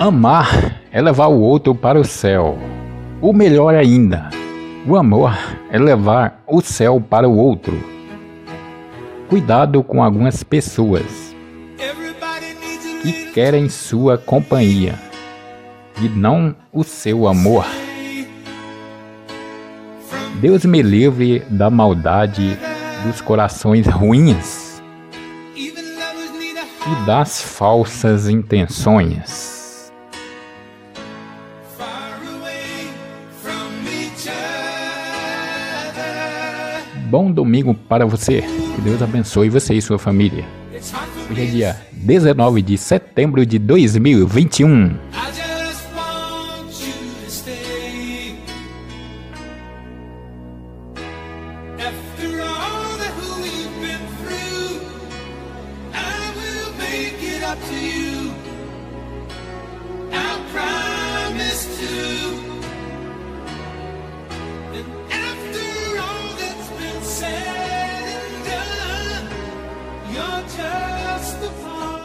Amar é levar o outro para o céu. O melhor ainda, o amor é levar o céu para o outro. Cuidado com algumas pessoas que querem sua companhia e não o seu amor. Deus me livre da maldade dos corações ruins e das falsas intenções. Bom domingo para você. Que Deus abençoe você e sua família. Hoje é dia 19 de setembro de 2021. After all that we've been through, I will make it up to you. I'll justify.